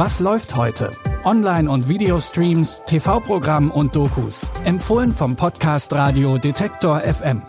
Was läuft heute? Online- und Videostreams, TV-Programm und Dokus. Empfohlen vom Podcast Radio Detektor FM.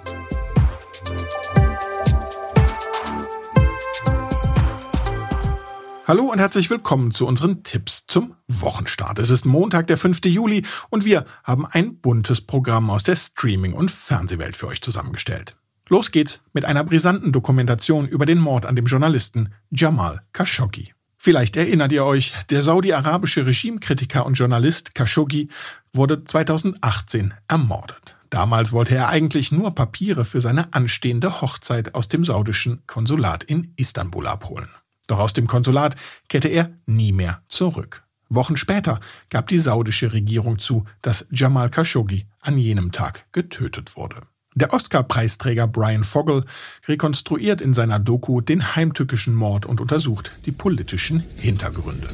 Hallo und herzlich willkommen zu unseren Tipps zum Wochenstart. Es ist Montag, der 5. Juli und wir haben ein buntes Programm aus der Streaming- und Fernsehwelt für euch zusammengestellt. Los geht's mit einer brisanten Dokumentation über den Mord an dem Journalisten Jamal Khashoggi. Vielleicht erinnert ihr euch, der saudi-arabische Regimekritiker und Journalist Khashoggi wurde 2018 ermordet. Damals wollte er eigentlich nur Papiere für seine anstehende Hochzeit aus dem saudischen Konsulat in Istanbul abholen. Doch aus dem Konsulat kehrte er nie mehr zurück. Wochen später gab die saudische Regierung zu, dass Jamal Khashoggi an jenem Tag getötet wurde. Der Oscar-Preisträger Brian Fogel rekonstruiert in seiner Doku den heimtückischen Mord und untersucht die politischen Hintergründe.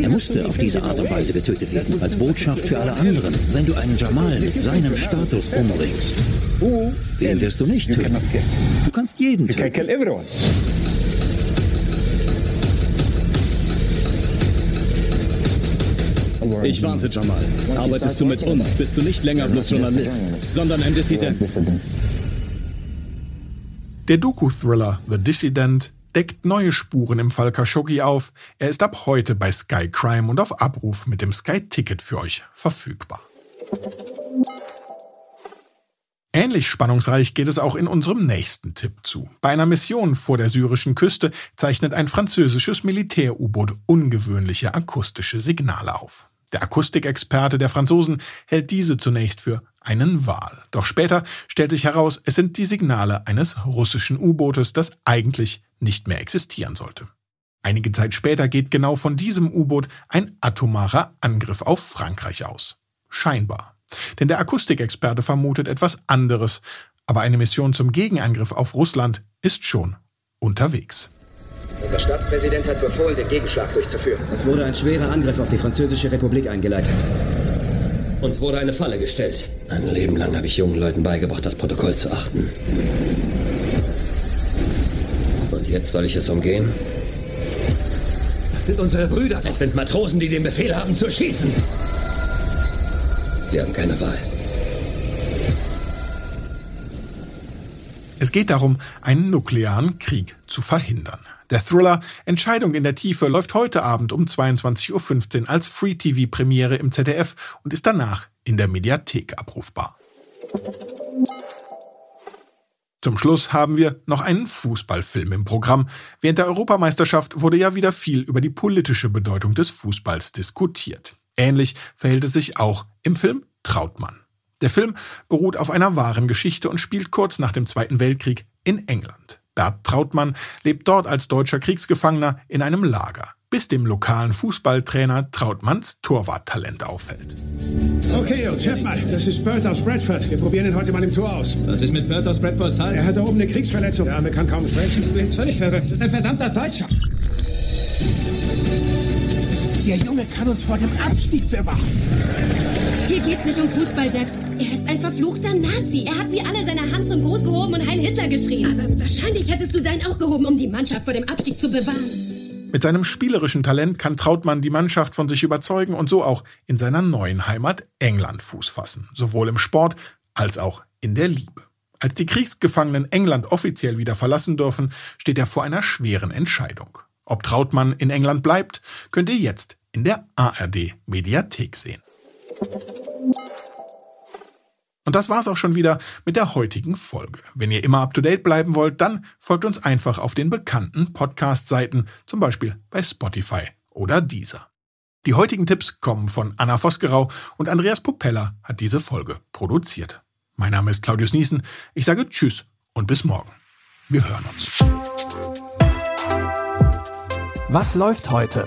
Er musste auf diese Art und Weise getötet werden, als Botschaft für alle anderen. Wenn du einen Jamal mit seinem Status umbringst, wen wirst du nicht töten? Du kannst jeden töten. Ich warte, Jamal. Arbeitest du mit uns, bist du nicht länger bloß Journalist, sondern ein Dissident. Der Doku-Thriller The Dissident deckt neue Spuren im Fall Khashoggi auf. Er ist ab heute bei Sky Crime und auf Abruf mit dem Sky Ticket für euch verfügbar. Ähnlich spannungsreich geht es auch in unserem nächsten Tipp zu. Bei einer Mission vor der syrischen Küste zeichnet ein französisches Militär-U-Boot ungewöhnliche akustische Signale auf. Der Akustikexperte der Franzosen hält diese zunächst für einen Wal. Doch später stellt sich heraus, es sind die Signale eines russischen U-Bootes, das eigentlich nicht mehr existieren sollte. Einige Zeit später geht genau von diesem U-Boot ein atomarer Angriff auf Frankreich aus. Scheinbar. Denn der Akustikexperte vermutet etwas anderes, aber eine Mission zum Gegenangriff auf Russland ist schon unterwegs. Unser Staatspräsident hat befohlen, den Gegenschlag durchzuführen. Es wurde ein schwerer Angriff auf die Französische Republik eingeleitet. Uns wurde eine Falle gestellt. Ein Leben lang habe ich jungen Leuten beigebracht, das Protokoll zu achten. Und jetzt soll ich es umgehen? Das sind unsere Brüder. Das sind Matrosen, die den Befehl haben zu schießen. Wir haben keine Wahl. Es geht darum, einen nuklearen Krieg zu verhindern. Der Thriller Entscheidung in der Tiefe läuft heute Abend um 22.15 Uhr als Free-TV-Premiere im ZDF und ist danach in der Mediathek abrufbar. Zum Schluss haben wir noch einen Fußballfilm im Programm. Während der Europameisterschaft wurde ja wieder viel über die politische Bedeutung des Fußballs diskutiert. Ähnlich verhält es sich auch im Film Trautmann. Der Film beruht auf einer wahren Geschichte und spielt kurz nach dem Zweiten Weltkrieg in England. Bert Trautmann lebt dort als deutscher Kriegsgefangener in einem Lager, bis dem lokalen Fußballtrainer Trautmanns Torwarttalent auffällt. Okay, Jungs, hört mal. Das ist Bert aus Bradford. Wir probieren ihn heute mal im Tor aus. Was ist mit Bert aus Bradfords Hals? Er hat da oben eine Kriegsverletzung. Der Arme kann kaum sprechen. Du bist völlig verrückt. Das ist ein verdammter Deutscher. Der Junge kann uns vor dem Abstieg bewahren. Geht's nicht um Fußball, Depp. Er ist ein verfluchter Nazi. Er hat wie alle seine Hand zum Gruß gehoben und Heil Hitler geschrien. Aber wahrscheinlich hättest du deinen auch gehoben, um die Mannschaft vor dem Abstieg zu bewahren. Mit seinem spielerischen Talent kann Trautmann die Mannschaft von sich überzeugen und so auch in seiner neuen Heimat England Fuß fassen, sowohl im Sport als auch in der Liebe. Als die Kriegsgefangenen England offiziell wieder verlassen dürfen, steht er vor einer schweren Entscheidung. Ob Trautmann in England bleibt, könnt ihr jetzt in der ARD Mediathek sehen. Und das war's auch schon wieder mit der heutigen Folge. Wenn ihr immer up to date bleiben wollt, dann folgt uns einfach auf den bekannten Podcast-Seiten, zum Beispiel bei Spotify oder Deezer. Die heutigen Tipps kommen von Anna Vosgerau und Andreas Popella hat diese Folge produziert. Mein Name ist Claudius Niesen. Ich sage Tschüss und bis morgen. Wir hören uns. Was läuft heute?